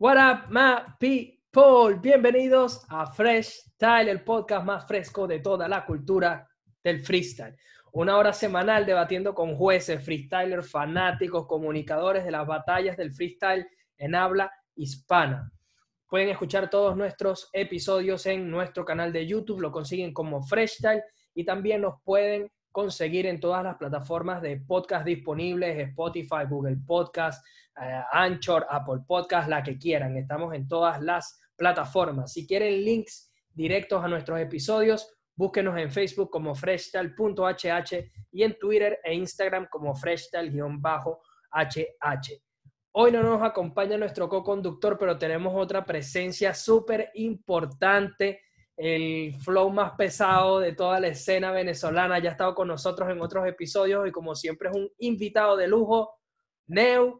What up, my people? Bienvenidos a Fresh Style, el podcast más fresco de toda la cultura del freestyle. Una hora semanal debatiendo con jueces, freestylers, fanáticos, comunicadores de las batallas del freestyle en habla hispana. Pueden escuchar todos nuestros episodios en nuestro canal de YouTube, lo consiguen como Freestyle y también nos pueden conseguir en todas las plataformas de podcast disponibles, Spotify, Google Podcast, eh, Anchor, Apple Podcast, la que quieran. Estamos en todas las plataformas. Si quieren links directos a nuestros episodios, búsquenos en Facebook como freshtal.hh y en Twitter e Instagram como freshtal-hh. Hoy no nos acompaña nuestro co-conductor, pero tenemos otra presencia súper importante el flow más pesado de toda la escena venezolana. Ya ha estado con nosotros en otros episodios y como siempre es un invitado de lujo, Neurótico.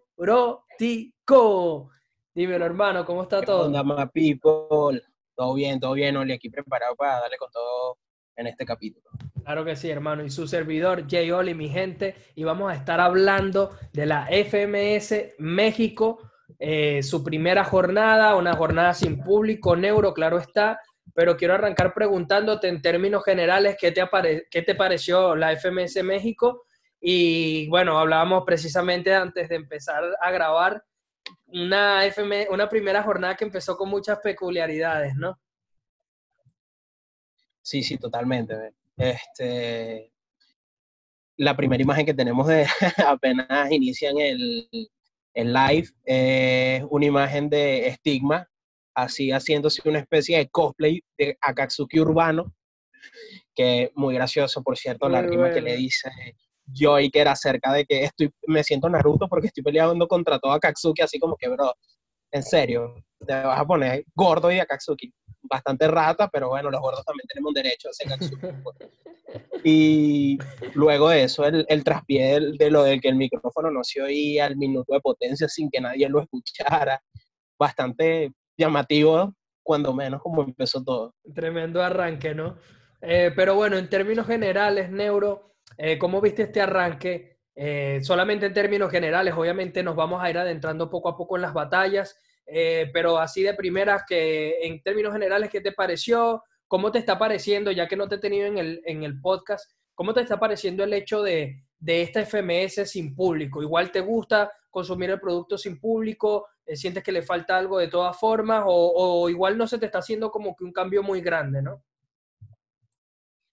Dímelo, hermano, ¿cómo está todo? Onda, my people. Todo bien, todo bien, Oli, aquí preparado para darle con todo en este capítulo. Claro que sí, hermano. Y su servidor, Jay Oli, mi gente, y vamos a estar hablando de la FMS México, eh, su primera jornada, una jornada sin público, neuro, claro está, pero quiero arrancar preguntándote en términos generales qué te, qué te pareció la FMS México. Y bueno, hablábamos precisamente antes de empezar a grabar una, FM, una primera jornada que empezó con muchas peculiaridades, ¿no? Sí, sí, totalmente. Este, la primera imagen que tenemos de apenas inician el, el live es una imagen de estigma así haciéndose una especie de cosplay de Akatsuki urbano, que muy gracioso, por cierto, la rima que le dice Joy, que era acerca de que estoy, me siento Naruto porque estoy peleando contra todo Akatsuki, así como que, bro, en serio, te vas a poner gordo y Akatsuki. Bastante rata, pero bueno, los gordos también tenemos derecho a ser Akatsuki. y luego de eso, el, el traspié de lo de que el micrófono no se oía al minuto de potencia sin que nadie lo escuchara. Bastante llamativo, cuando menos como empezó todo. Tremendo arranque, ¿no? Eh, pero bueno, en términos generales, Neuro, eh, ¿cómo viste este arranque? Eh, solamente en términos generales, obviamente nos vamos a ir adentrando poco a poco en las batallas, pero así de primeras, que en términos generales, ¿qué te pareció? ¿Cómo te está pareciendo, ya que no te he tenido en el, en el podcast, cómo te está pareciendo el hecho de, de esta FMS sin público? ¿Igual te gusta consumir el producto sin público? Eh, sientes que le falta algo de todas formas o, igual no se te está haciendo como que un cambio muy grande, ¿no?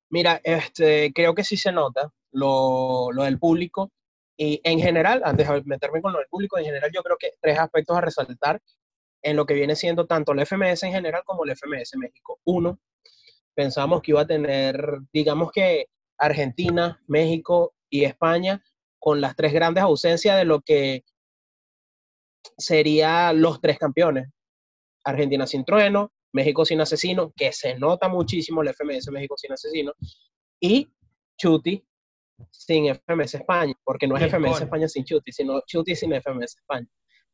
Mira, este, creo que sí se nota lo, lo del público y en general, antes de meterme con lo del público, en general yo creo que tres aspectos a resaltar en lo que viene siendo tanto el FMS en general como el FMS México. Uno, pensamos que iba a tener, digamos que Argentina, México y España con las tres grandes ausencias de lo que sería los tres campeones. Argentina sin trueno, México sin asesino, que se nota muchísimo el FMS México sin asesino, y Chuti sin FMS España, porque no es FMS España sin Chuti, sino Chuti sin FMS España.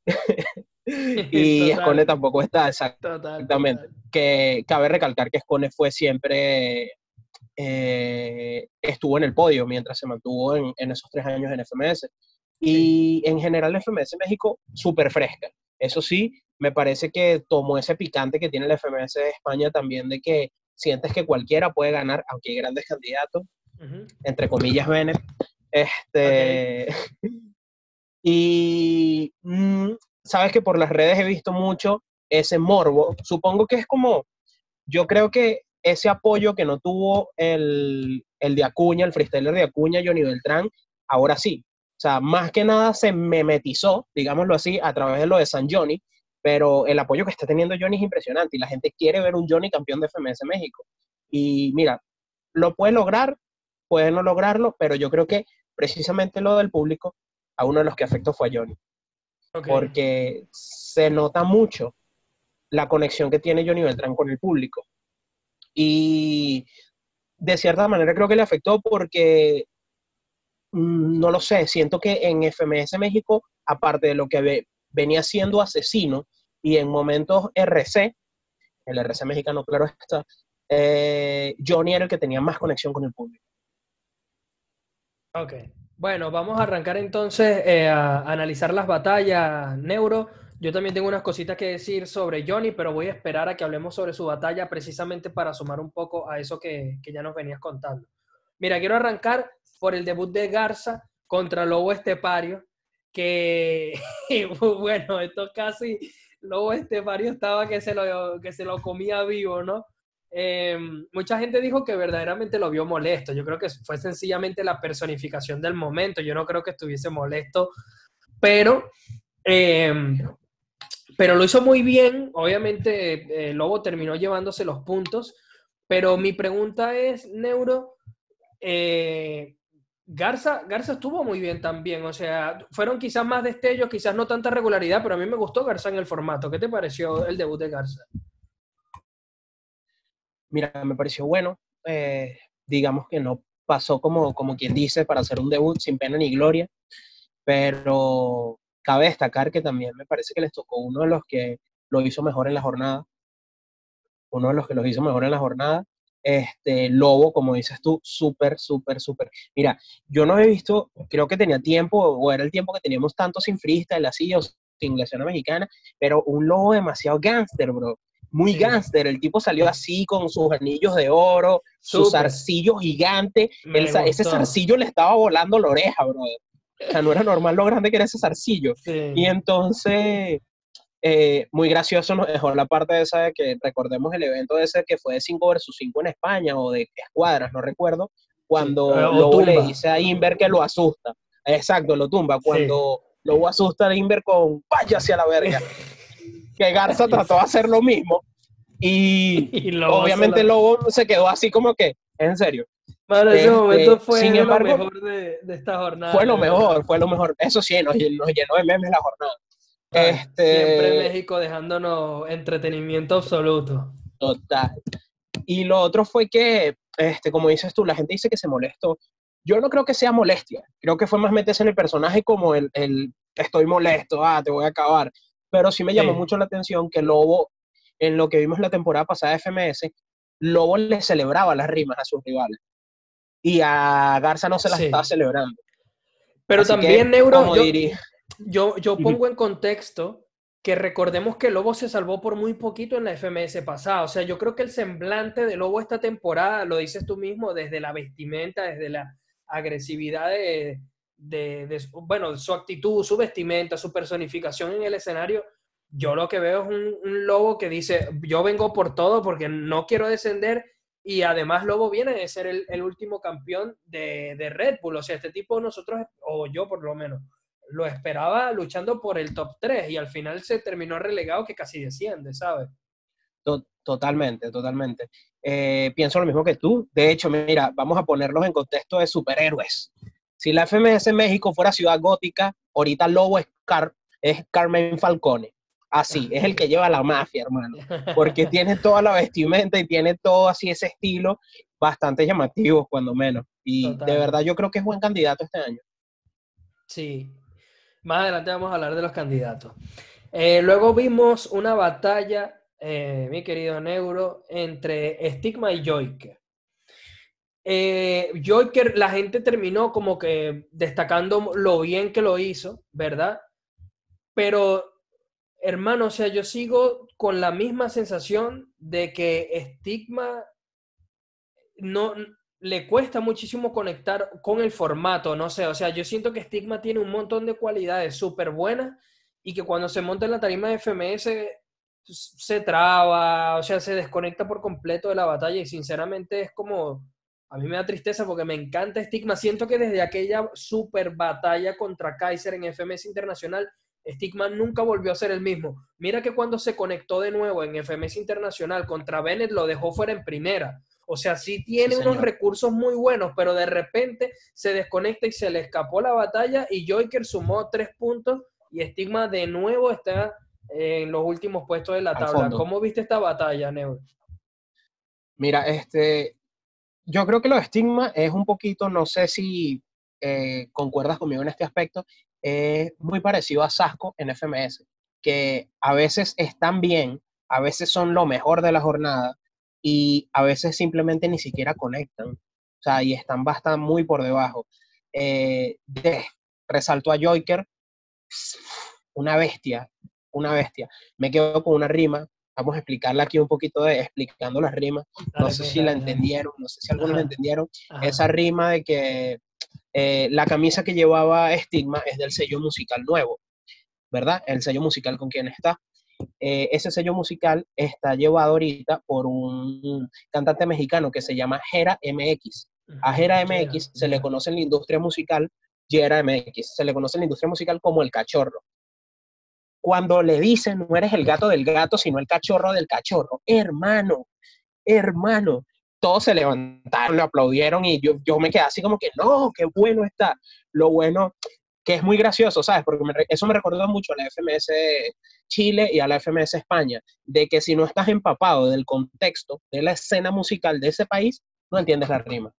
y Escone tampoco está, exactamente. Que cabe recalcar que Escone fue siempre, eh, estuvo en el podio mientras se mantuvo en, en esos tres años en FMS. Y en general FMS México súper fresca. Eso sí, me parece que tomó ese picante que tiene el FMS de España también de que sientes que cualquiera puede ganar, aunque hay grandes candidatos, entre comillas, Bennett. Este, y mm, sabes que por las redes he visto mucho ese morbo. Supongo que es como, yo creo que ese apoyo que no tuvo el, el de Acuña, el freestyler de Acuña, Johnny Beltrán, ahora sí. O sea, más que nada se memetizó, digámoslo así, a través de lo de San Johnny, pero el apoyo que está teniendo Johnny es impresionante y la gente quiere ver un Johnny campeón de FMS México. Y mira, lo puede lograr, puede no lograrlo, pero yo creo que precisamente lo del público, a uno de los que afectó fue a Johnny. Porque se nota mucho la conexión que tiene Johnny Beltrán con el público. Y de cierta manera creo que le afectó porque Mm, no lo sé, siento que en FMS México, aparte de lo que venía siendo asesino y en momentos RC, el RC mexicano, claro está, eh, Johnny era el que tenía más conexión con el público. Ok, bueno, vamos a arrancar entonces eh, a analizar las batallas, Neuro. Yo también tengo unas cositas que decir sobre Johnny, pero voy a esperar a que hablemos sobre su batalla precisamente para sumar un poco a eso que, que ya nos venías contando. Mira, quiero arrancar por el debut de Garza contra Lobo Estepario, que, bueno, esto casi, Lobo Estepario estaba que se lo, que se lo comía vivo, ¿no? Eh, mucha gente dijo que verdaderamente lo vio molesto. Yo creo que fue sencillamente la personificación del momento. Yo no creo que estuviese molesto, pero, eh, pero lo hizo muy bien. Obviamente, eh, Lobo terminó llevándose los puntos. Pero mi pregunta es, Neuro, eh, Garza, Garza estuvo muy bien también, o sea, fueron quizás más destellos, quizás no tanta regularidad, pero a mí me gustó Garza en el formato. ¿Qué te pareció el debut de Garza? Mira, me pareció bueno. Eh, digamos que no pasó como, como quien dice para hacer un debut sin pena ni gloria, pero cabe destacar que también me parece que les tocó uno de los que lo hizo mejor en la jornada, uno de los que lo hizo mejor en la jornada, este, Lobo, como dices tú, súper, súper, súper. Mira, yo no he visto, creo que tenía tiempo, o era el tiempo que teníamos tanto sin freestyle, así, o sin la mexicana, pero un Lobo demasiado gangster, bro. Muy gánster, el tipo salió así con sus anillos de oro, su zarcillo gigante, ese zarcillo le estaba volando la oreja, bro. O sea, no era normal lo grande que era ese zarcillo. Y entonces, eh, muy gracioso nos dejó la parte esa de que recordemos el evento ese que fue de 5 versus 5 en España o de escuadras, no recuerdo, cuando eh, Lobo le dice a Inver que lo asusta. Exacto, lo tumba. Cuando Lobo asusta a Inver con vaya hacia la verga. que Garza trató de hacer lo mismo. Y, obviamente Lobo se quedó así como que, en serio. Bueno, ese este, momento fue lo mejor de, esta jornada. Fue lo mejor, fue lo mejor. Eso sí, nos, nos llenó de memes la jornada. Este... Siempre México dejándonos entretenimiento absoluto. Total. Y lo otro fue que, este, como dices tú, la gente dice que se molestó. Yo no creo que sea molestia. Creo que fue más meterse en el personaje como el, el estoy molesto, ah, te voy a acabar. Pero sí me llamó mucho la atención que Lobo, en lo que vimos la temporada pasada de FMS, Lobo le celebraba las rimas a sus rivales. Y a Garza no se las estaba celebrando. Pero también, Neuro, yo, yo pongo en contexto que recordemos que Lobo se salvó por muy poquito en la FMS pasada. O sea, yo creo que el semblante de Lobo esta temporada, lo dices tú mismo, desde la vestimenta, desde la agresividad de, de, bueno, su actitud, su vestimenta, su personificación en el escenario, yo lo que veo es un, Lobo que dice, yo vengo por todo porque no quiero descender y además Lobo viene de ser el, último campeón de, de Red Bull. O sea, este tipo nosotros, o yo por lo menos, lo esperaba luchando por el top 3 y al final se terminó relegado que casi desciende, ¿sabes? Totalmente, totalmente. Eh, pienso lo mismo que tú. De hecho, mira, vamos a ponerlos en contexto de superhéroes. Si la FMS México fuera ciudad gótica, ahorita Lobo es, es Carmen Falcone. Así, es el que lleva la mafia, hermano. Porque tiene toda la vestimenta y tiene todo así ese estilo bastante llamativo, cuando menos. Y de verdad yo creo que es buen candidato este año. Sí, más adelante vamos a hablar de los candidatos. Eh, luego vimos una batalla, eh, mi querido Neuro, entre Stigma y Joyker. Eh, Joyker, la gente terminó como que destacando lo bien que lo hizo, ¿verdad? Pero, hermano, o sea, yo sigo con la misma sensación de que Stigma no, le cuesta muchísimo conectar con el formato, no sé, o sea, yo siento que Stigma tiene un montón de cualidades súper buenas y que cuando se monta en la tarima de FMS se traba, o sea, se desconecta por completo de la batalla y sinceramente es como, a mí me da tristeza porque me encanta Stigma, siento que desde aquella super batalla contra Kaiser en FMS Internacional, Stigma nunca volvió a ser el mismo. Mira que cuando se conectó de nuevo en FMS Internacional contra Bennett lo dejó fuera en primera. O sea, sí tiene unos recursos muy buenos, pero de repente se desconecta y se le escapó la batalla y Joyker sumó tres puntos y Stigma de nuevo está en los últimos puestos de la tabla. ¿Cómo viste esta batalla, Neo? Mira, este, yo creo que lo de Stigma es un poquito, no sé si eh, concuerdas conmigo en este aspecto, es muy parecido a Sasco en FMS, que a veces están bien, a veces son lo mejor de la jornada, y a veces simplemente ni siquiera conectan. O sea, y están bastante muy por debajo. Eh, de, resaltó a Joyker, una bestia. una bestia. Me quedo con una rima. Vamos a explicarla aquí un poquito de explicando las rimas. No sé si la entendieron, no sé si algunos la entendieron. Esa rima de que eh, la camisa que llevaba Stigma es del sello musical nuevo, ¿verdad? El sello musical con quien está. Eh, ese sello musical está llevado ahorita por un cantante mexicano que se llama Jera MX. A Jera MX se le conoce en la industria musical, Jera MX, se le conoce en la industria musical como el cachorro cuando le dicen, no eres el gato del gato, sino el cachorro del cachorro. Hermano, hermano. Todos se levantaron, le aplaudieron y yo, yo me quedé así como que, no, qué bueno está. Lo bueno, que es muy gracioso, ¿sabes? Porque eso me recordó mucho a la FMS Chile y a la FMS España, de que si no estás empapado del contexto de la escena musical de ese país, no entiendes la rima.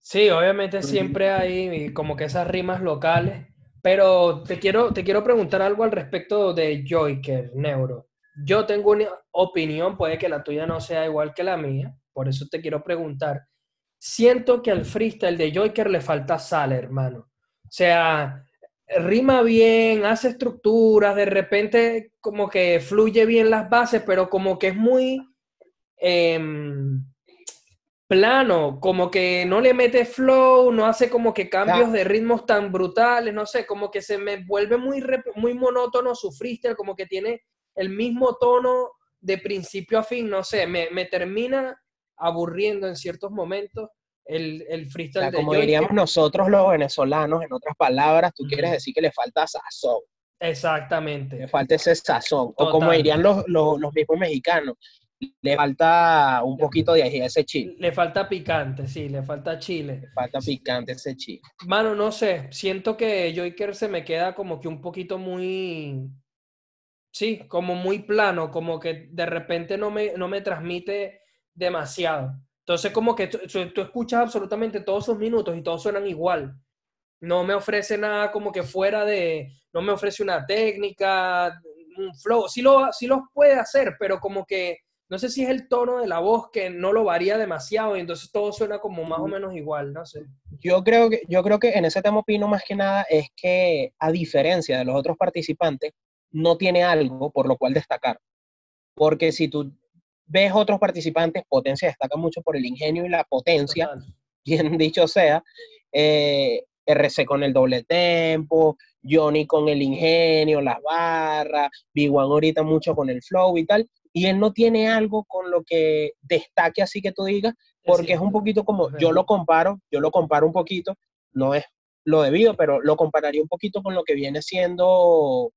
Sí, obviamente siempre hay como que esas rimas locales pero te quiero, te quiero preguntar algo al respecto de Joyker, Neuro. Yo tengo una opinión, puede que la tuya no sea igual que la mía, por eso te quiero preguntar. Siento que al freestyle de Joyker le falta sal, hermano. O sea, rima bien, hace estructuras, de repente como que fluye bien las bases, pero como que es muy... Em, plano, como que no le mete flow, no hace como que cambios de ritmos tan brutales, no sé, como que se me vuelve muy, muy monótono su freestyle, como que tiene el mismo tono de principio a fin, no sé, me, termina aburriendo en ciertos momentos el, el freestyle Como diríamos nosotros los venezolanos, en otras palabras, tú quieres decir que le falta sazón. Exactamente. Le falta ese sazón. O como dirían los, los, los mismos mexicanos, le falta un poquito de ese chile. Le falta picante, sí, le falta chile. Le falta picante ese chile. Mano, no sé, siento que Joyker se me queda como que un poquito muy, sí, como muy plano, como que de repente no me, no me transmite demasiado. Entonces como que tú, tú escuchas absolutamente todos sus minutos y todos suenan igual. No me ofrece nada como que fuera de, no me ofrece una técnica, un flow. Sí, lo, sí los puede hacer, pero como que no sé si es el tono de la voz que no lo varía demasiado y entonces todo suena como más o menos igual, no sé. Yo creo que, yo creo que en ese tema opino más que nada es que a diferencia de los otros participantes, no tiene algo por lo cual destacar. Porque si tú ves otros participantes, Potencia destaca mucho por el ingenio y la potencia, bien dicho sea, eh, RC con el doble tempo, Johnny con el ingenio, las barras, Big One ahorita mucho con el flow y tal, y él no tiene algo con lo que destaque así que tú digas, porque es un poquito como, yo lo comparo, yo lo comparo un poquito, no es lo debido, pero lo compararía un poquito con lo que viene siendo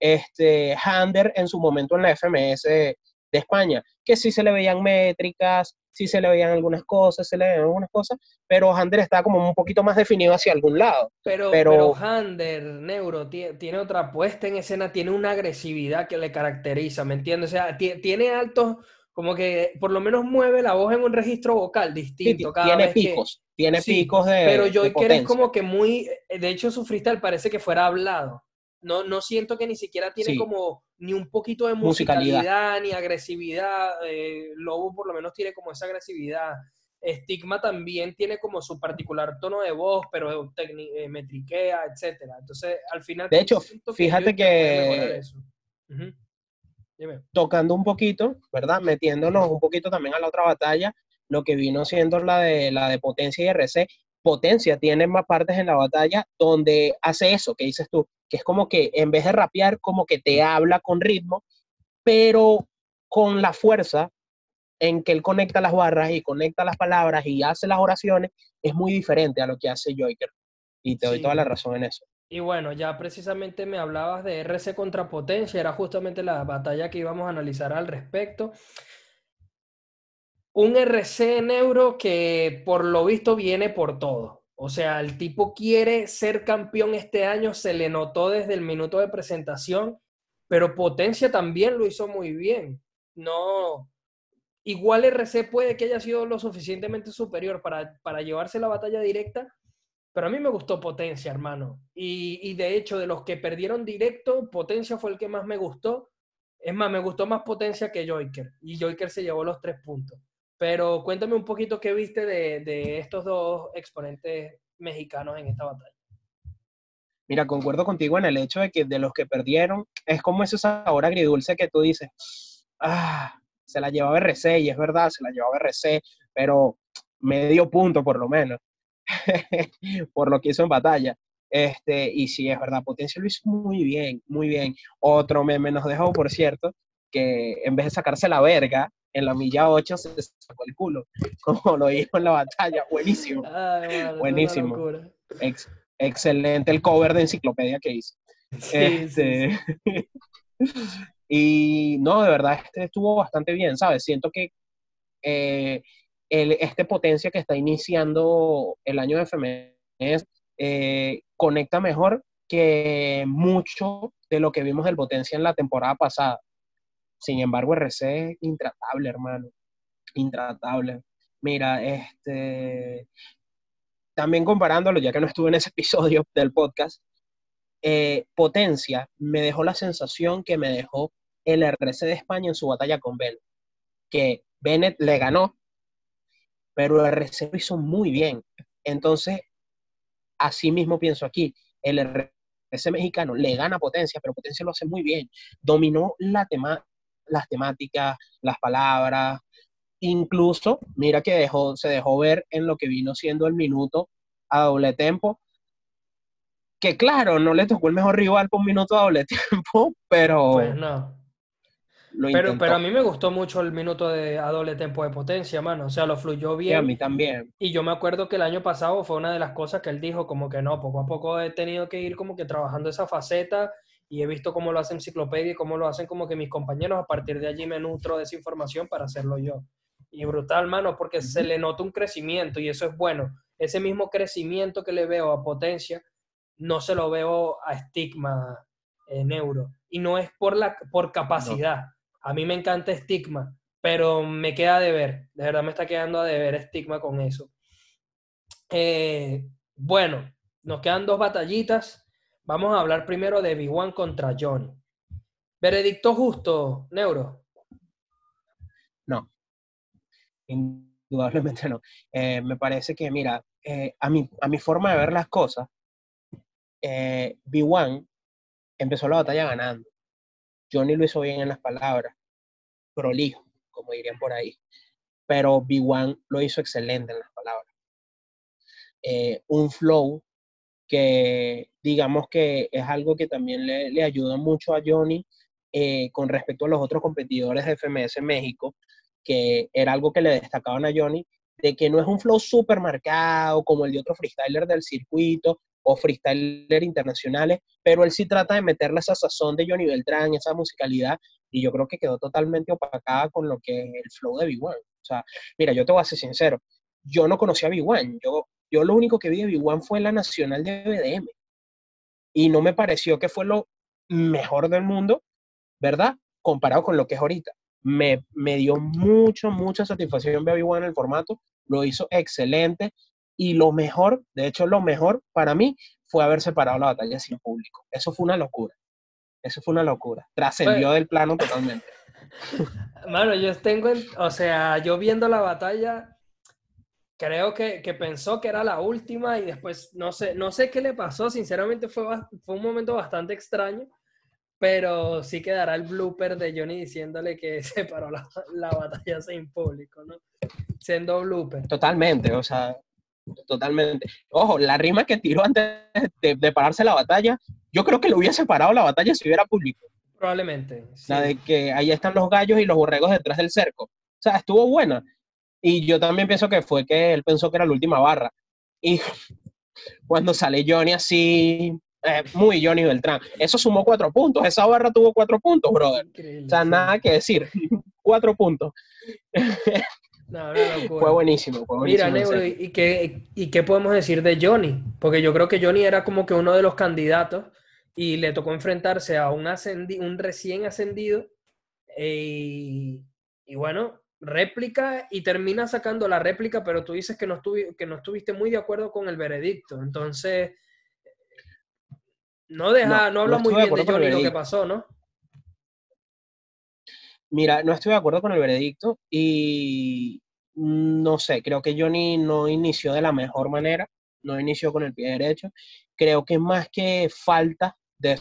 este Hander en su momento en la FMS de España, que sí se le veían métricas, sí se le veían algunas cosas, se le veían algunas cosas, pero Hander está como un poquito más definido hacia algún lado. Pero, pero, Hander, Neuro, tiene otra puesta en escena, tiene una agresividad que le caracteriza, ¿me entiendes? O sea, tiene altos, como que por lo menos mueve la voz en un registro vocal distinto. cada tiene picos, tiene picos de. Pero yo es como que muy, de hecho su freestyle parece que fuera hablado. No, no siento que ni siquiera tiene como ni un poquito de musicalidad, ni agresividad. Eh, Lobo por lo menos tiene como esa agresividad. Estigma también tiene como su particular tono de voz, pero eh, metriquea, etcétera. Entonces, al final... De hecho, fíjate que... Tocando un poquito, ¿verdad? Metiéndonos un poquito también a la otra batalla, lo que vino siendo la de, la de Potencia y RC. Potencia tiene más partes en la batalla donde hace eso que dices tú, que es como que en vez de rapear, como que te habla con ritmo, pero con la fuerza en que él conecta las barras y conecta las palabras y hace las oraciones, es muy diferente a lo que hace Joyker. Y te doy toda la razón en eso. Y bueno, ya precisamente me hablabas de RC contra Potencia, era justamente la batalla que íbamos a analizar al respecto. Un RC neuro que por lo visto viene por todo. O sea, el tipo quiere ser campeón este año, se le notó desde el minuto de presentación, pero Potencia también lo hizo muy bien. No, igual RC puede que haya sido lo suficientemente superior para, para llevarse la batalla directa, pero a mí me gustó Potencia, hermano. Y, y, de hecho, de los que perdieron directo, Potencia fue el que más me gustó. Es más, me gustó más Potencia que Joyker. Y Joyker se llevó los tres puntos. Pero cuéntame un poquito qué viste de, estos dos exponentes mexicanos en esta batalla. Mira, concuerdo contigo en el hecho de que de los que perdieron, es como ese sabor agridulce que tú dices, ah, se la llevaba RC, y es verdad, se la llevaba RC, pero medio punto por lo menos, por lo que hizo en batalla. Este, y sí, es verdad, Potencia lo hizo muy bien, muy bien. Otro meme nos dejó, por cierto, que en vez de sacarse la verga, en la milla 8 se sacó el culo, como lo hizo en la batalla. Buenísimo. Buenísimo. excelente el cover de enciclopedia que hizo. este... y no, de verdad, este estuvo bastante bien, ¿sabes? Siento que eh, el, este potencia que está iniciando el año de FMS eh, conecta mejor que mucho de lo que vimos del potencia en la temporada pasada. Sin embargo, RC es intratable, hermano. Intratable. Mira, este. También comparándolo, ya que no estuve en ese episodio del podcast, eh, Potencia me dejó la sensación que me dejó el RC de España en su batalla con Bennett. Que Bennett le ganó, pero el RC lo hizo muy bien. Entonces, así mismo pienso aquí. El RC mexicano le gana Potencia, pero Potencia lo hace muy bien. Dominó la tema, las temáticas, las palabras, incluso, mira que dejó, se dejó ver en lo que vino siendo el minuto a doble tempo, que claro, no le tocó el mejor rival por un minuto a doble tiempo, pero... Pues no. Pero, pero, a mí me gustó mucho el minuto de a doble tempo de potencia, mano. O sea, lo fluyó bien. Y a mí también. Y yo me acuerdo que el año pasado fue una de las cosas que él dijo, como que no, poco a poco he tenido que ir como que trabajando esa faceta y he visto cómo lo hace Enciclopedia y cómo lo hacen como que mis compañeros, a partir de allí me nutro de esa información para hacerlo yo. Y brutal, mano, porque se le nota un crecimiento y eso es bueno. Ese mismo crecimiento que le veo a Potencia, no se lo veo a Stigma en euro. Y no es por, la, por capacidad. A mí me encanta Stigma, pero me queda de ver. De verdad me está quedando a deber Stigma con eso. Eh, bueno, nos quedan dos batallitas Vamos a hablar primero de B1 contra Johnny. ¿Veredicto justo, Neuro? No, indudablemente no. Eh, me parece que, mira, eh, a, mi, a mi forma de ver las cosas, eh, B1 empezó la batalla ganando. Johnny lo hizo bien en las palabras, prolijo, como dirían por ahí. Pero B1 lo hizo excelente en las palabras. un flow que digamos que es algo que también le, ayuda mucho a Johnny eh, con respecto a los otros competidores de FMS México, que era algo que le destacaban a Johnny, de que no es un flow súper marcado como el de otro freestyler del circuito o freestyler internacionales, pero él sí trata de meterle esa sazón de Johnny Beltrán, esa musicalidad, y yo creo que quedó totalmente opacada con lo que es el flow de B1. O sea, mira, yo te voy a ser sincero, yo no conocía a B1, yo yo lo único que vi de B1 fue la nacional de BDM. Y no me pareció que fue lo mejor del mundo, ¿verdad? Comparado con lo que es ahorita. Me, me dio mucho, mucha satisfacción ver a B1 en el formato. Lo hizo excelente. Y lo mejor, de hecho, lo mejor para mí fue haber separado la batalla sin público. Eso fue una locura. Eso fue una locura. Trascendió del plano totalmente. Mano, yo tengo, o sea, yo viendo la batalla, creo que, pensó que era la última y después no sé, no sé qué le pasó, sinceramente fue, fue un momento bastante extraño, pero sí quedará el blooper de Johnny diciéndole que se paró la, batalla sin público, ¿no? Siendo blooper. Totalmente, o sea, totalmente. Ojo, la rima que tiró antes de, pararse la batalla, yo creo que le hubiese parado la batalla si hubiera público. Probablemente. La de que ahí están los gallos y los borregos detrás del cerco. O sea, estuvo buena. Y yo también pienso que fue que él pensó que era la última barra. Y cuando sale Johnny así, eh, muy Johnny Beltrán, eso sumó cuatro puntos. Esa barra tuvo cuatro puntos, brother. o sea, nada que decir. cuatro puntos. No, fue buenísimo. Mira, Negro, ¿y qué, ¿y qué podemos decir de Johnny? Porque yo creo que Johnny era como que uno de los candidatos y le tocó enfrentarse a un, un recién ascendido. Eh, y bueno, réplica y termina sacando la réplica, pero tú dices que no, que no estuviste muy de acuerdo con el veredicto. Entonces, no deja, no, habla muy bien de Johnny lo que pasó, ¿no? Mira, no estoy de acuerdo con el veredicto y no sé, creo que Johnny no inició de la mejor manera. no inició con el pie derecho. Creo que más que falta de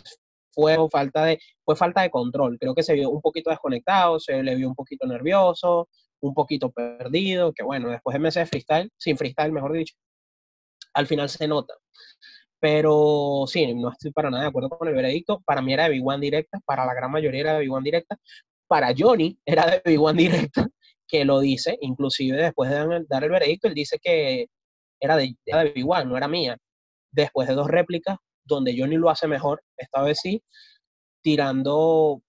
fuego, falta de, fue falta de control. Creo que se vio un poquito desconectado, se le vio un poquito nervioso, un poquito perdido, que bueno, después de meses de freestyle, sin freestyle, mejor dicho, al final se nota. Pero sí, no estoy para nada de acuerdo con el veredicto. Para mí era de Big One directa, para la gran mayoría era de Big One directa. Para Johnny era de Big One directa, que lo dice, inclusive después de dar el veredicto, él dice que era de, era de no era mía. Después de dos réplicas, donde Johnny lo hace mejor, esta vez sí, tirando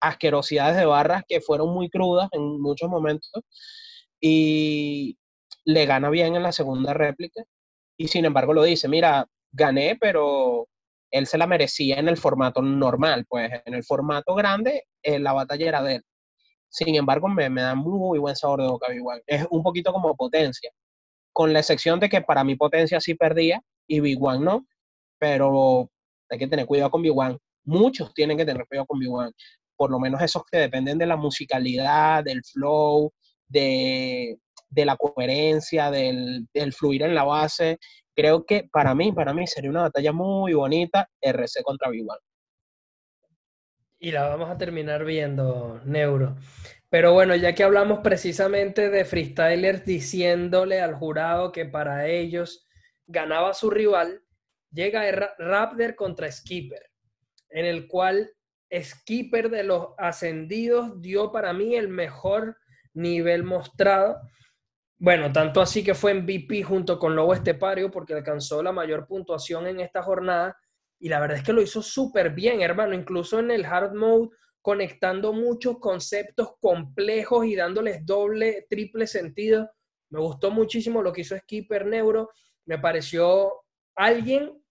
asquerosidades de barras que fueron muy crudas en muchos momentos y le gana bien en la segunda réplica y sin embargo lo dice, mira, gané, pero él se la merecía en el formato normal, pues en el formato grande eh, la batalla era de él. Sin embargo, me, me da muy buen sabor de boca Big. Es un poquito como potencia, con la excepción de que para mi potencia sí perdía y Big One no, pero hay que tener cuidado con Big One. Muchos tienen que tener cuidado con Big One por lo menos esos que dependen de la musicalidad, del flow, de, la coherencia, del, fluir en la base. Creo que para mí, para mí sería una batalla muy bonita RC contra b Y la vamos a terminar viendo, Neuro. Pero bueno, ya que hablamos precisamente de freestylers diciéndole al jurado que para ellos ganaba su rival, llega Raptor contra Skipper, en el cual skipper de los ascendidos dio para mí el mejor nivel mostrado. Bueno, tanto así que fue MVP junto con Lobo Estepario porque alcanzó la mayor puntuación en esta jornada y la verdad es que lo hizo súper bien, hermano, incluso en el hard mode conectando muchos conceptos complejos y dándoles doble, triple sentido. Me gustó muchísimo lo que hizo Skipper Neuro. Me pareció alguien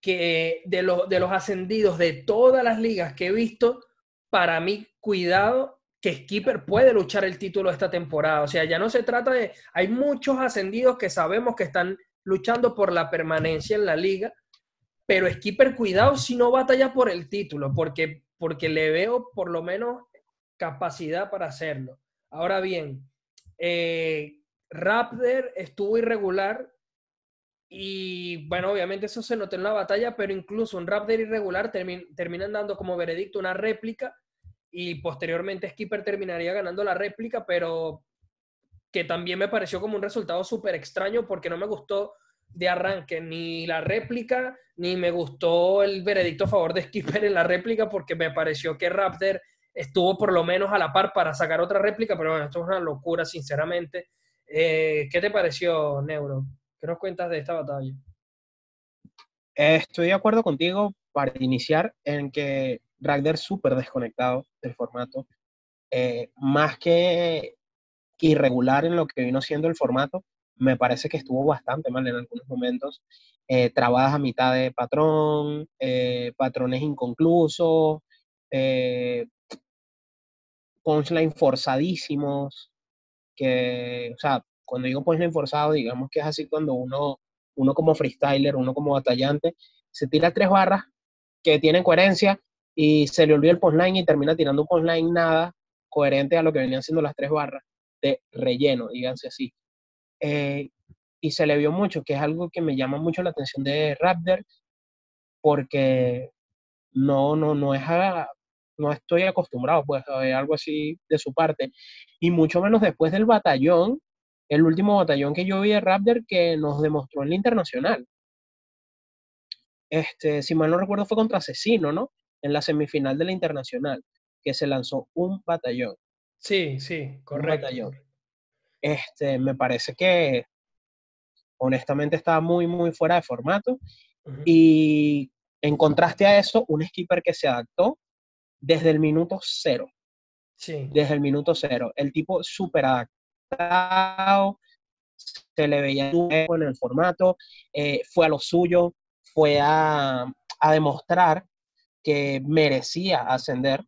que de, de los ascendidos de todas las ligas que he visto, para mí, cuidado, que Skipper puede luchar el título esta temporada. O sea, ya no se trata de... Hay muchos ascendidos que sabemos que están luchando por la permanencia en la liga, pero Skipper, cuidado si no batalla por el título, porque, porque le veo por lo menos capacidad para hacerlo. Ahora bien, eh, Raptor estuvo irregular, y bueno, obviamente eso se notó en la batalla, pero incluso un Raptor irregular terminan dando como veredicto una réplica y posteriormente Skipper terminaría ganando la réplica, pero que también me pareció como un resultado súper extraño porque no me gustó de arranque ni la réplica, ni me gustó el veredicto a favor de Skipper en la réplica porque me pareció que Raptor estuvo por lo menos a la par para sacar otra réplica, pero bueno, esto es una locura, sinceramente. Eh, ¿Qué te pareció, Neuro? ¿Qué nos cuentas de esta batalla? Estoy de acuerdo contigo para iniciar en que Ragnar súper desconectado del formato. Eh, más que irregular en lo que vino siendo el formato, me parece que estuvo bastante mal en algunos momentos. Eh, trabajas a mitad de patrón, eh, patrones inconclusos, eh, punchline forzadísimos, que, o sea, cuando digo punchline forzado, digamos que es así cuando uno, uno como freestyler, uno como batallante, se tira tres barras que tienen coherencia y se le olvida el punchline y termina tirando un punchline nada coherente a lo que venían siendo las tres barras de relleno, díganse así. Eh, y se le vio mucho, que es algo que me llama mucho la atención de Raptor, porque no, no, no es no estoy acostumbrado pues, a ver algo así de su parte, y mucho menos después del batallón el último batallón que yo vi de Raptor que nos demostró en la internacional. Este, si mal no recuerdo, fue contra Asesino, ¿no? En la semifinal de la internacional, que se lanzó un batallón. Sí, sí, correcto. Este, me parece que honestamente estaba muy, muy fuera de formato. Y en contraste a eso, un skipper que se adaptó desde el minuto cero. Sí. Desde el minuto cero. El tipo súper se le veía en el formato, eh, fue a lo suyo, fue a, demostrar que merecía ascender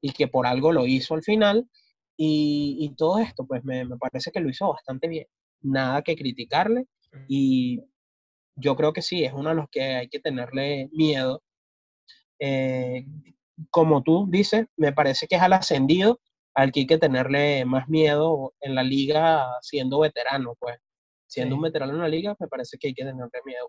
y que por algo lo hizo al final. Y, todo esto, pues me, parece que lo hizo bastante bien. Nada que criticarle y yo creo que sí, es uno de los que hay que tenerle miedo. Eh, como tú dices, me parece que es al ascendido al que hay que tenerle más miedo en la liga siendo veterano, pues. siendo un veterano en la liga, me parece que hay que tenerle miedo,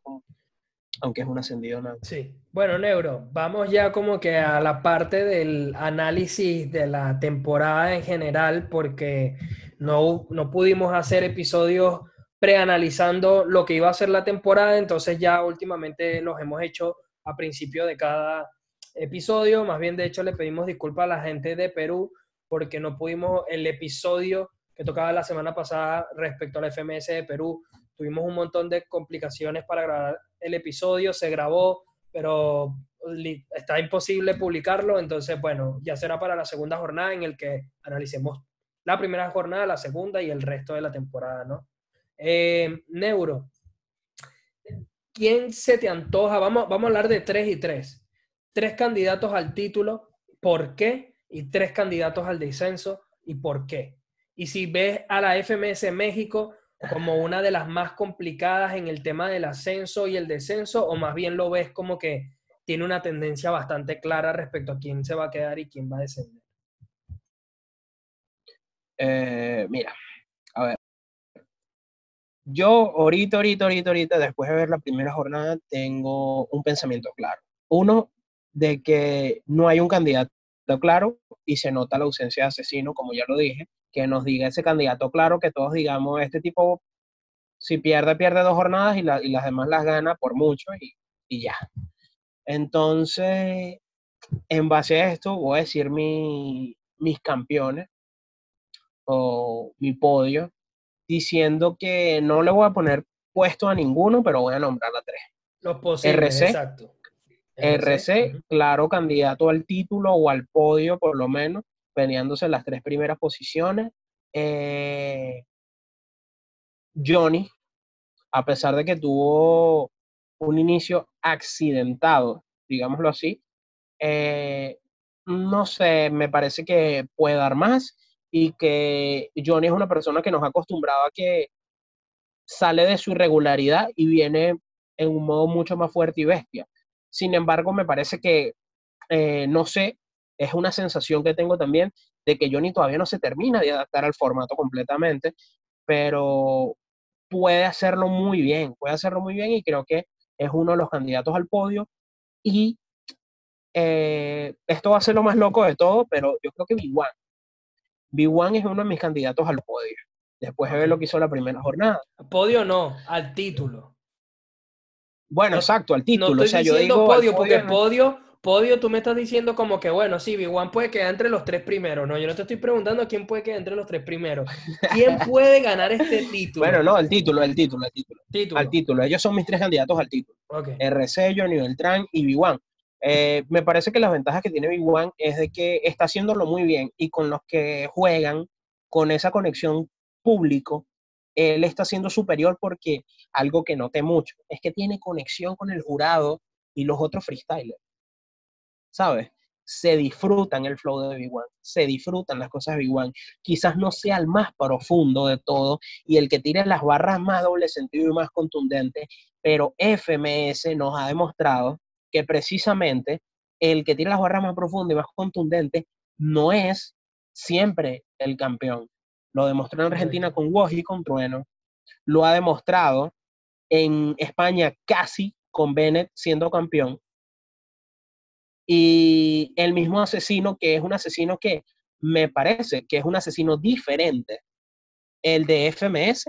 aunque es un ascendido nada. Sí. Bueno, Neuro, vamos ya como que a la parte del análisis de la temporada en general, porque no, no pudimos hacer episodios preanalizando lo que iba a ser la temporada, entonces ya últimamente los hemos hecho a principio de cada episodio. Más bien, de hecho, le pedimos disculpas a la gente de Perú porque no pudimos el episodio que tocaba la semana pasada respecto al FMS de Perú. Tuvimos un montón de complicaciones para grabar el episodio, se grabó, pero está imposible publicarlo, entonces, bueno, ya será para la segunda jornada en el que analicemos la primera jornada, la segunda y el resto de la temporada, ¿no? Eh, Neuro, ¿quién se te antoja? Vamos, vamos a hablar de tres y tres. Tres candidatos al título, ¿por qué? Y tres candidatos al descenso, ¿y por qué? Y si ves a la FMS México como una de las más complicadas en el tema del ascenso y el descenso, o más bien lo ves como que tiene una tendencia bastante clara respecto a quién se va a quedar y quién va a descender. Eh, mira, a ver. Yo ahorita, ahorita, ahorita, ahorita, después de ver la primera jornada, tengo un pensamiento claro. Uno, de que no hay un candidato claro y se nota la ausencia de asesino, como ya lo dije, que nos diga ese candidato claro, que todos digamos, este tipo, si pierde, pierde dos jornadas y, las demás las gana por mucho y, ya. Entonces, en base a esto, voy a decir mis campeones o mi podio, diciendo que no le voy a poner puesto a ninguno, pero voy a nombrar a tres. Los posibles, exacto. RC, claro candidato al título o al podio, por lo menos, peleándose en las tres primeras posiciones. Eh, Johnny, a pesar de que tuvo un inicio accidentado, digámoslo así, eh, no sé, me parece que puede dar más y que Johnny es una persona que nos ha acostumbrado a que sale de su irregularidad y viene en un modo mucho más fuerte y bestia. Sin embargo, me parece que, eh, no sé, es una sensación que tengo también de que Johnny todavía no se termina de adaptar al formato completamente, pero puede hacerlo muy bien, puede hacerlo muy bien y creo que es uno de los candidatos al podio. Y eh, esto va a ser lo más loco de todo, pero yo creo que B1. B1 es uno de mis candidatos al podio, después de ver lo que hizo la primera jornada. Podio no, al título. Bueno, exacto, al título. o sea, yo digo podio, porque podio, podio, tú me estás diciendo como que, bueno, sí, Big One puede quedar entre los tres primeros. No, yo no te estoy preguntando quién puede quedar entre los tres primeros. ¿Quién puede ganar este título? Bueno, no, el título, el título, el título. ¿Título? Al título. Ellos son mis tres candidatos al título. Okay. RC, Johnny Beltrán y Big One. Eh, me parece que las ventajas que tiene Big One es de que está haciéndolo muy bien y con los que juegan, con esa conexión público, él está siendo superior porque algo que noté mucho es que tiene conexión con el jurado y los otros freestylers. ¿Sabes? Se disfrutan el flow de Big One, se disfrutan las cosas de Big One. Quizás no sea el más profundo de todo y el que tire las barras más doble sentido y más contundente, pero FMS nos ha demostrado que precisamente el que tira las barras más profundas y más contundentes no es siempre el campeón. Lo demostró en Argentina con Woj y con Trueno. Lo ha demostrado en España casi con Bennett siendo campeón. Y el mismo asesino, que es un asesino que me parece que es un asesino diferente, el de FMS,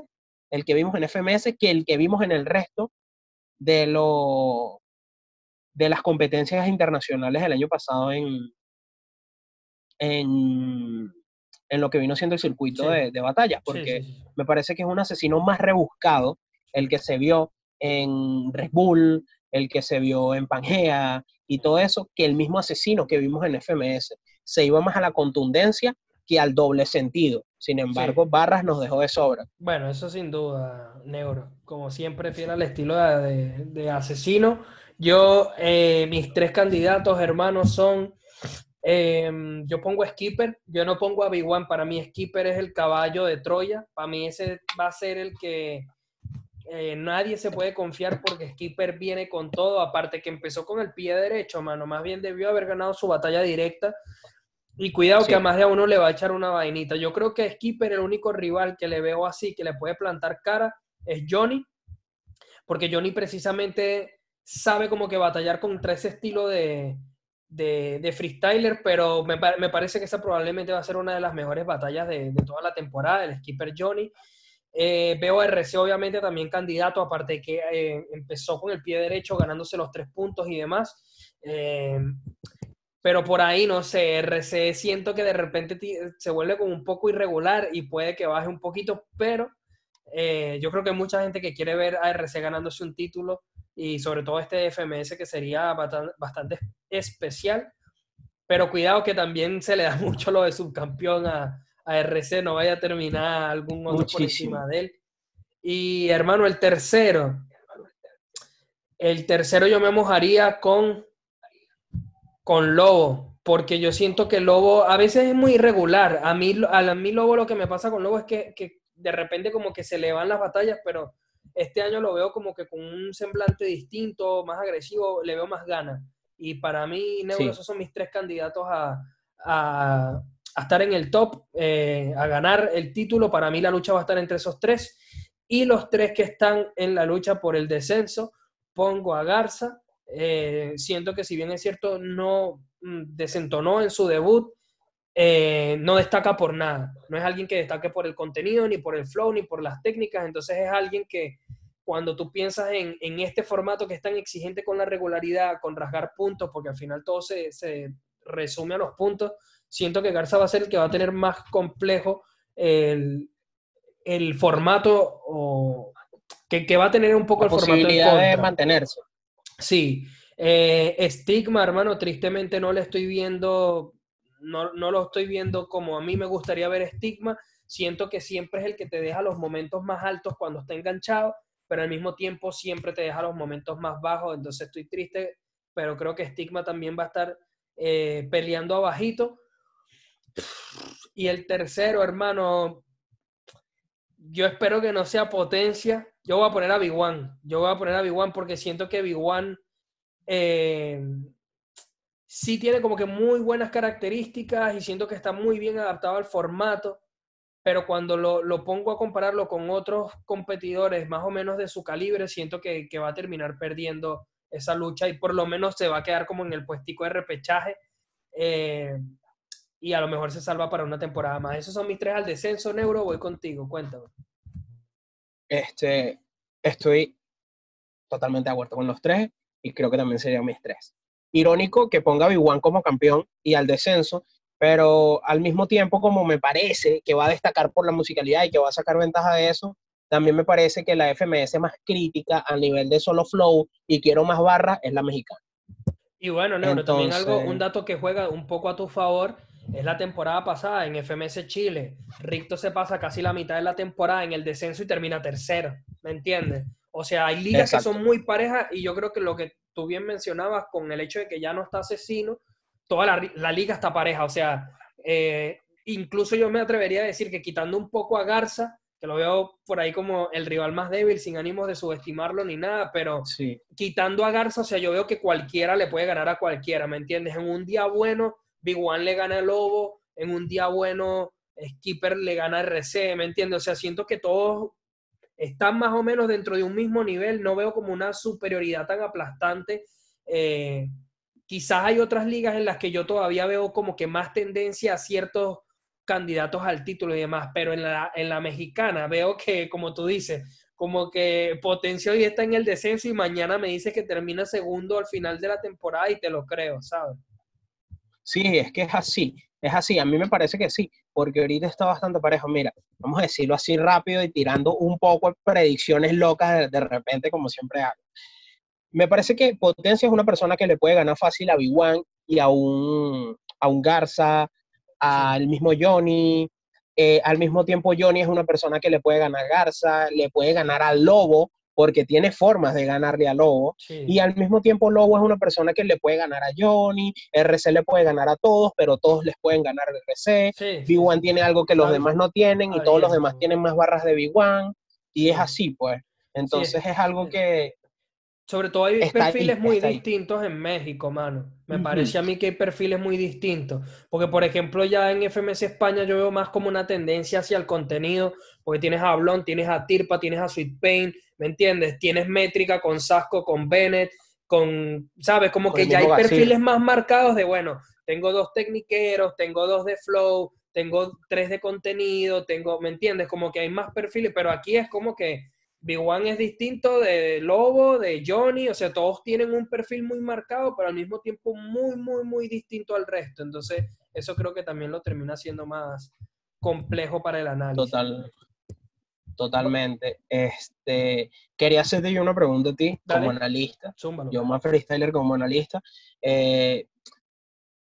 el que vimos en FMS, que el que vimos en el resto de, lo, de las competencias internacionales del año pasado en, en, en lo que vino siendo el circuito de, de batallas, porque me parece que es un asesino más rebuscado, el que se vio en Red Bull, el que se vio en Pangea y todo eso, que el mismo asesino que vimos en FMS. Se iba más a la contundencia que al doble sentido. Sin embargo, Barras nos dejó de sobra. Bueno, eso sin duda, Neuro. Como siempre, fiel al estilo de, de asesino. Yo, eh, mis tres candidatos, hermanos, son Em, yo pongo Skipper, yo no pongo a Big One, para mí Skipper es el caballo de Troya, para mí ese va a ser el que eh, nadie se puede confiar porque Skipper viene con todo, aparte que empezó con el pie derecho, mano, más bien debió haber ganado su batalla directa y cuidado que a más de uno le va a echar una vainita. Yo creo que Skipper, el único rival que le veo así, que le puede plantar cara, es Johnny, porque Johnny precisamente sabe como que batallar contra ese estilo de, de, freestyler, pero me, parece que esa probablemente va a ser una de las mejores batallas de, toda la temporada, el skipper Johnny. Eh, veo a RC obviamente también candidato, aparte de que eh, empezó con el pie derecho ganándose los tres puntos y demás. Eh, pero por ahí, no sé, RC siento que de repente se vuelve como un poco irregular y puede que baje un poquito, pero yo creo que hay mucha gente que quiere ver a RC ganándose un título y sobre todo este FMS que sería bastante especial. Pero cuidado que también se le da mucho lo de subcampeón a, a RC, no vaya a terminar algún otro por encima de él. Y hermano, el tercero. El tercero yo me mojaría con, con Lobo, porque yo siento que Lobo a veces es muy irregular. A mí, a mí Lobo lo que me pasa con Lobo es que, que de repente como que se le van las batallas, pero este año lo veo como que con un semblante distinto, más agresivo, le veo más ganas. Y para mí, Neuro, esos son mis tres candidatos a, a, estar en el top, eh, a ganar el título. Para mí la lucha va a estar entre esos tres. Y los tres que están en la lucha por el descenso, pongo a Garza. Eh, siento que si bien es cierto, no mm, desentonó en su debut, eh, no destaca por nada. No es alguien que destaque por el contenido, ni por el flow, ni por las técnicas. Entonces es alguien que cuando tú piensas en, este formato que es tan exigente con la regularidad, con rasgar puntos, porque al final todo se, resume a los puntos, siento que Garza va a ser el que va a tener más complejo el, formato o que, va a tener un poco el formato de mantenerse. Sí. Eh, Stigma, hermano, tristemente no le estoy viendo no, lo estoy viendo como a mí me gustaría ver Stigma. Siento que siempre es el que te deja los momentos más altos cuando está enganchado, pero al mismo tiempo siempre te deja los momentos más bajos. Entonces estoy triste, pero creo que Stigma también va a estar eh, peleando abajito. Y el tercero, hermano, yo espero que no sea potencia. Yo voy a poner a Big One. Yo voy a poner a Big One porque siento que Big One eh, sí tiene como que muy buenas características y siento que está muy bien adaptado al formato, pero cuando lo, pongo a compararlo con otros competidores más o menos de su calibre, siento que, va a terminar perdiendo esa lucha y por lo menos se va a quedar como en el puestico de repechaje eh, y a lo mejor se salva para una temporada más. Esos son mis tres al descenso, Neuro, voy contigo, cuéntame. Este, estoy totalmente de acuerdo con los tres y creo que también serían mis tres irónico que ponga a Big como campeón y al descenso, pero al mismo tiempo como me parece que va a destacar por la musicalidad y que va a sacar ventaja de eso, también me parece que la FMS más crítica a nivel de solo flow y quiero más barras es la mexicana. Y bueno, Neuro, también algo, un dato que juega un poco a tu favor es la temporada pasada en FMS Chile. Ricto se pasa casi la mitad de la temporada en el descenso y termina tercero, ¿me entiendes? O sea, hay ligas que son muy parejas y yo creo que lo que tú bien mencionabas con el hecho de que ya no está asesino, toda la, liga está pareja. O sea, eh, incluso yo me atrevería a decir que quitando un poco a Garza, que lo veo por ahí como el rival más débil, sin ánimos de subestimarlo ni nada, pero quitando a Garza, o sea, yo veo que cualquiera le puede ganar a cualquiera, ¿me entiendes? En un día bueno, Big One le gana a Lobo, en un día bueno, Skipper le gana a RC, ¿me entiendes? O sea, siento que todos están más o menos dentro de un mismo nivel, no veo como una superioridad tan aplastante. Eh, quizás hay otras ligas en las que yo todavía veo como que más tendencia a ciertos candidatos al título y demás, pero en la, en la mexicana veo que, como tú dices, como que Potencia hoy está en el descenso y mañana me dice que termina segundo al final de la temporada y te lo creo, ¿sabes? Sí, es que es así. Es así, a mí me parece que sí, porque ahorita está bastante parejo. Mira, vamos a decirlo así rápido y tirando un poco de predicciones locas de, repente, como siempre hago. Me parece que Potencia es una persona que le puede ganar fácil a B1 y a un, a un Garza, al mismo Johnny. Eh, al mismo tiempo, Johnny es una persona que le puede ganar a Garza, le puede ganar al Lobo, porque tiene formas de ganarle a Lobo. Y al mismo tiempo Lobo es una persona que le puede ganar a Johnny, RC le puede ganar a todos, pero todos les pueden ganar a RC. b 1 tiene algo que los demás no tienen y todos los demás tienen más barras de B1. Y es así, pues. Entonces es algo que, Sobre todo hay ahí, perfiles muy está ahí. distintos en México, mano. Me parece a mí que hay perfiles muy distintos. Porque, por ejemplo, ya en FMS España yo veo más como una tendencia hacia el contenido, porque tienes a Blon, tienes a Tirpa, tienes a Sweet Pain, ¿me entiendes? Tienes métrica con Sasco, con Bennett, con, ¿sabes? Como Con que ya hay perfiles más marcados de, bueno, tengo dos tecniqueros, tengo dos de flow, tengo tres de contenido, tengo, ¿me entiendes? Como que hay más perfiles, pero aquí es como que Big One es distinto de Lobo, de Johnny, o sea, todos tienen un perfil muy marcado, pero al mismo tiempo muy, muy, muy distinto al resto. Entonces, eso creo que también lo termina siendo más complejo para el análisis. Total, totalmente. Este, quería hacerte yo una pregunta a ti como analista. Zúmbalo. Yo más freestyler como analista. Eh,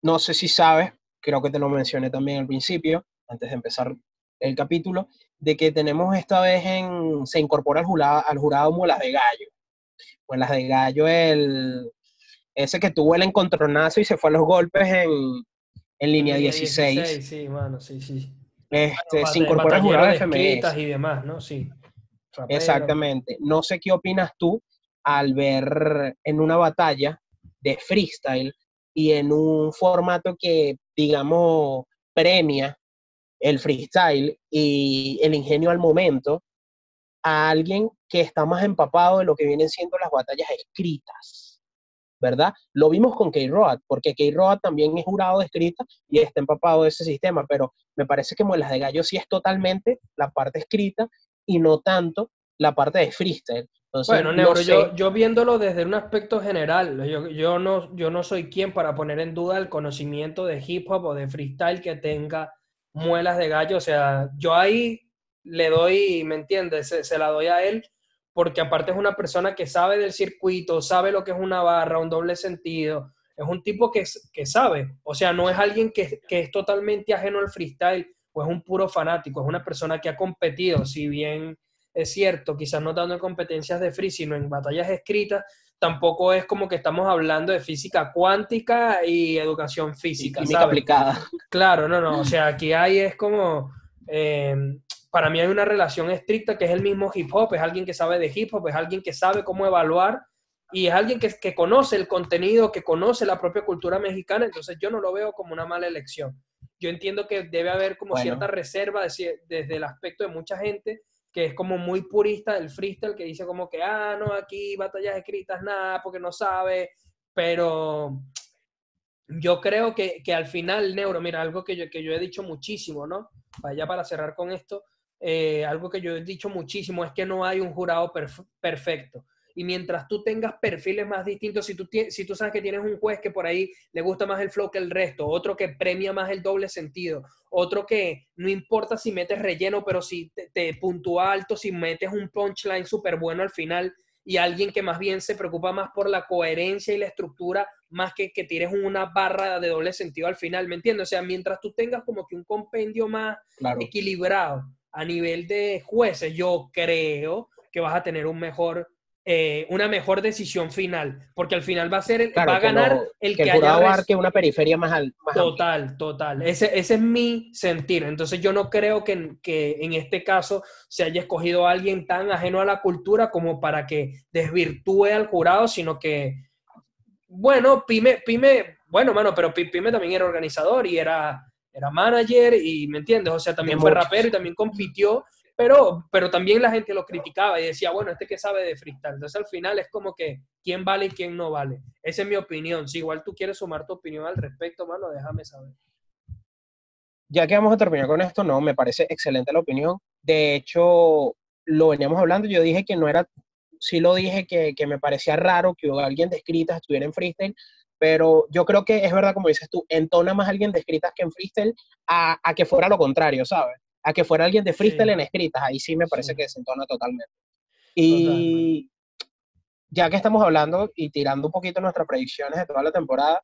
no sé si sabes, creo que te lo mencioné también al principio, antes de empezar el capítulo, de que tenemos esta vez en, se incorpora al jurado, al jurado Muelas de Gallo. Muelas de Gallo, el, ese que tuvo el encontronazo y se fue a los golpes en, en línea 16. Sí, mano, sí, sí. Este, Bat- se incorpora al jurado batallero de de escritas FMS. y demás, ¿no? Sí. Rapero. Exactamente. No sé qué opinas tú al ver en una batalla de freestyle y en un formato que, digamos, premia el freestyle y el ingenio al momento a alguien que está más empapado de lo que vienen siendo las batallas escritas, ¿verdad? Lo vimos con K-Road, porque K-Road también es jurado de escrita y está empapado de ese sistema, pero me parece que Muelas de Gallo sí es totalmente la parte escrita y no tanto la parte de freestyle. Entonces, Bueno, no Neuro, sé- yo, yo viéndolo desde un aspecto general, yo, yo no, yo no soy quien para poner en duda el conocimiento de hip hop o de freestyle que tenga muelas de gallo. O sea, yo ahí le doy, ¿me entiendes? Se, se la doy a él, porque aparte es una persona que sabe del circuito, sabe lo que es una barra, un doble sentido. Es un tipo que, que sabe. O sea, no es alguien que, que es totalmente ajeno al freestyle o es un puro fanático, es una persona que ha competido, si bien es cierto, quizás no en competencias de free, sino en batallas escritas, tampoco es como que estamos hablando de física cuántica y educación y física, ¿sabes? aplicada. Claro, no, no, o sea, aquí hay es como, eh, para mí hay una relación estricta que es el mismo hip hop, es alguien que sabe de hip hop, es alguien que sabe cómo evaluar y es alguien que, que conoce el contenido, que conoce la propia cultura mexicana, entonces yo no lo veo como una mala elección. Yo entiendo que debe haber como Bueno. cierta reserva de desde el aspecto de mucha gente que es como muy purista del freestyle, que dice como que, ah, no, aquí batallas escritas, nada, porque no sabe, pero yo creo que, que al final, Neuro, mira, algo que yo, que yo he dicho muchísimo, ¿no? Para ya para cerrar con esto, eh, algo que yo he dicho muchísimo es que no hay un jurado perf- perfecto. Y mientras tú tengas perfiles más distintos, si tú, si tú sabes que tienes un juez que por ahí le gusta más el flow que el resto, otro que premia más el doble sentido, otro que no importa si metes relleno, pero si te, te puntúa alto, si metes un punchline súper bueno al final, y alguien que más bien se preocupa más por la coherencia y la estructura, más que que tires una barra de doble sentido al final, ¿me entiendes? O sea, mientras tú tengas como que un compendio más Claro. equilibrado a nivel de jueces, yo creo que vas a tener un mejor, eh, una mejor decisión final, porque al final va a ser, el- Claro, va a ganar el que que, el haya res- una periferia más, al, más amplia. Total, total. Ese, ese es mi sentir. Entonces yo no creo que, que en este caso se haya escogido a alguien tan ajeno a la cultura como para que desvirtúe al jurado, sino que, bueno, Pime, Pime, bueno, mano, pero Pi- Pime también era organizador y era, era manager y, ¿me entiendes? O sea, también fue rapero y también compitió, pero, pero también la gente lo criticaba y decía, bueno, este que sabe de freestyle. Entonces al final es como que, ¿quién vale y quién no vale? Esa es mi opinión. Si igual tú quieres sumar tu opinión al respecto, mano, déjame saber. Ya que vamos a terminar con esto, no, me parece excelente la opinión. De hecho, lo veníamos hablando, yo dije que no era, sí lo dije que, que me parecía raro que alguien de escritas estuviera en freestyle, pero yo creo que es verdad, como dices tú, entona más alguien de escritas que en freestyle a, a que fuera lo contrario, ¿sabes? A que fuera alguien de freestyle Sí. en escritas, ahí sí me parece Sí. que desentona totalmente. Y ya que estamos hablando y tirando un poquito nuestras predicciones de toda la temporada,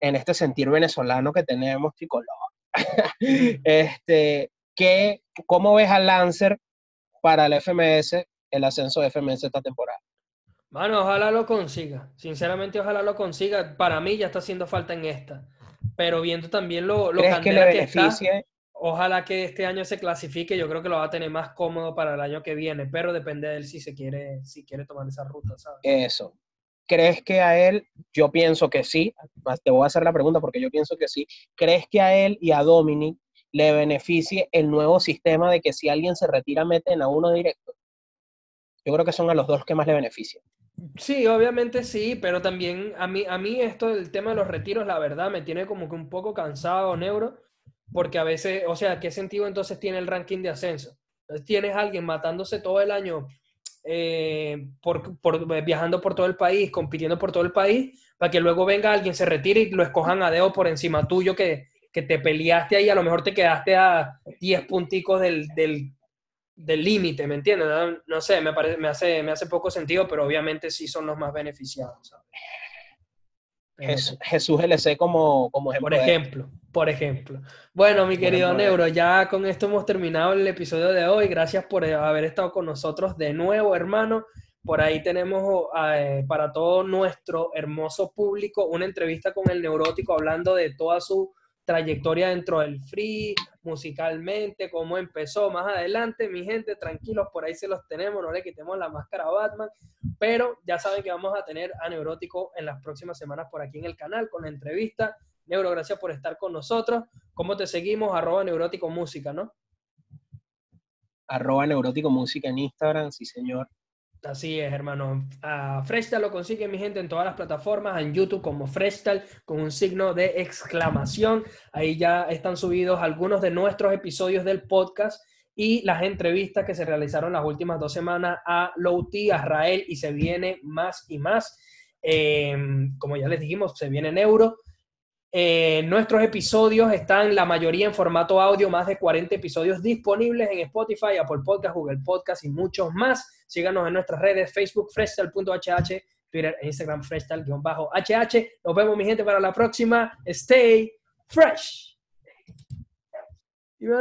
en este sentir venezolano que tenemos, tricolor, este, ¿qué, ¿cómo ves al Lancer para el FMS, el ascenso de FMS esta temporada? Mano, ojalá lo consiga. Sinceramente, ojalá lo consiga. Para mí ya está haciendo falta en esta. Pero viendo también lo, lo ¿Crees que le que, está, Ojalá que este año se clasifique, yo creo que lo va a tener más cómodo para el año que viene, pero depende de él si se quiere, si quiere tomar esa ruta, ¿sabes? Eso. ¿Crees que a él, yo pienso que sí, te voy a hacer la pregunta porque yo pienso que sí, ¿crees que a él y a Dominic le beneficie el nuevo sistema de que si alguien se retira meten a uno directo? Yo creo que son a los dos que más le benefician. Sí, obviamente sí, pero también a mí, a mí esto del tema de los retiros, la verdad, me tiene como que un poco cansado, Neuro, porque a veces, o sea, ¿qué sentido entonces tiene el ranking de ascenso? Entonces tienes a alguien matándose todo el año, eh, por, por, viajando por todo el país, compitiendo por todo el país, para que luego venga alguien, se retire y lo escojan a dedo por encima tuyo, que, que te peleaste ahí, a lo mejor te quedaste a 10 punticos del, del del límite, ¿me entiendes? No, sé, me, parece, me, hace, me hace poco sentido, pero obviamente sí son los más beneficiados. Jesús, LC como, como ejemplo. Por ejemplo, por ejemplo. Bueno, mi querido Neuro, ya con esto hemos terminado el episodio de hoy. Gracias por haber estado con nosotros de nuevo, hermano. Por ahí tenemos eh, para todo nuestro hermoso público una entrevista con el neurótico hablando de toda su trayectoria dentro del free, musicalmente, cómo empezó más adelante. Mi gente, tranquilos, por ahí se los tenemos, no le quitemos la máscara a Batman, pero ya saben que vamos a tener a Neurótico en las próximas semanas por aquí en el canal con la entrevista. Neuro, gracias por estar con nosotros. ¿Cómo te seguimos? Arroba Neurótico Música, ¿no? Arroba Neurótico Música en Instagram, sí señor. Así es, hermano. Freshtal lo consigue mi gente en todas las plataformas, en YouTube como Freshtal, con un signo de exclamación. Ahí ya están subidos algunos de nuestros episodios del podcast y las entrevistas que se realizaron las últimas dos semanas a Louti, a Israel, y se viene más y más. Em, como ya les dijimos, se viene en euro. Eh, nuestros episodios están la mayoría en formato audio, más de 40 episodios disponibles en Spotify, Apple Podcast, Google Podcast y muchos más. Síganos en nuestras redes, Facebook, freestyle.hh, Twitter e Instagram, freestyle-hh. Nos vemos, mi gente, para la próxima. Stay fresh.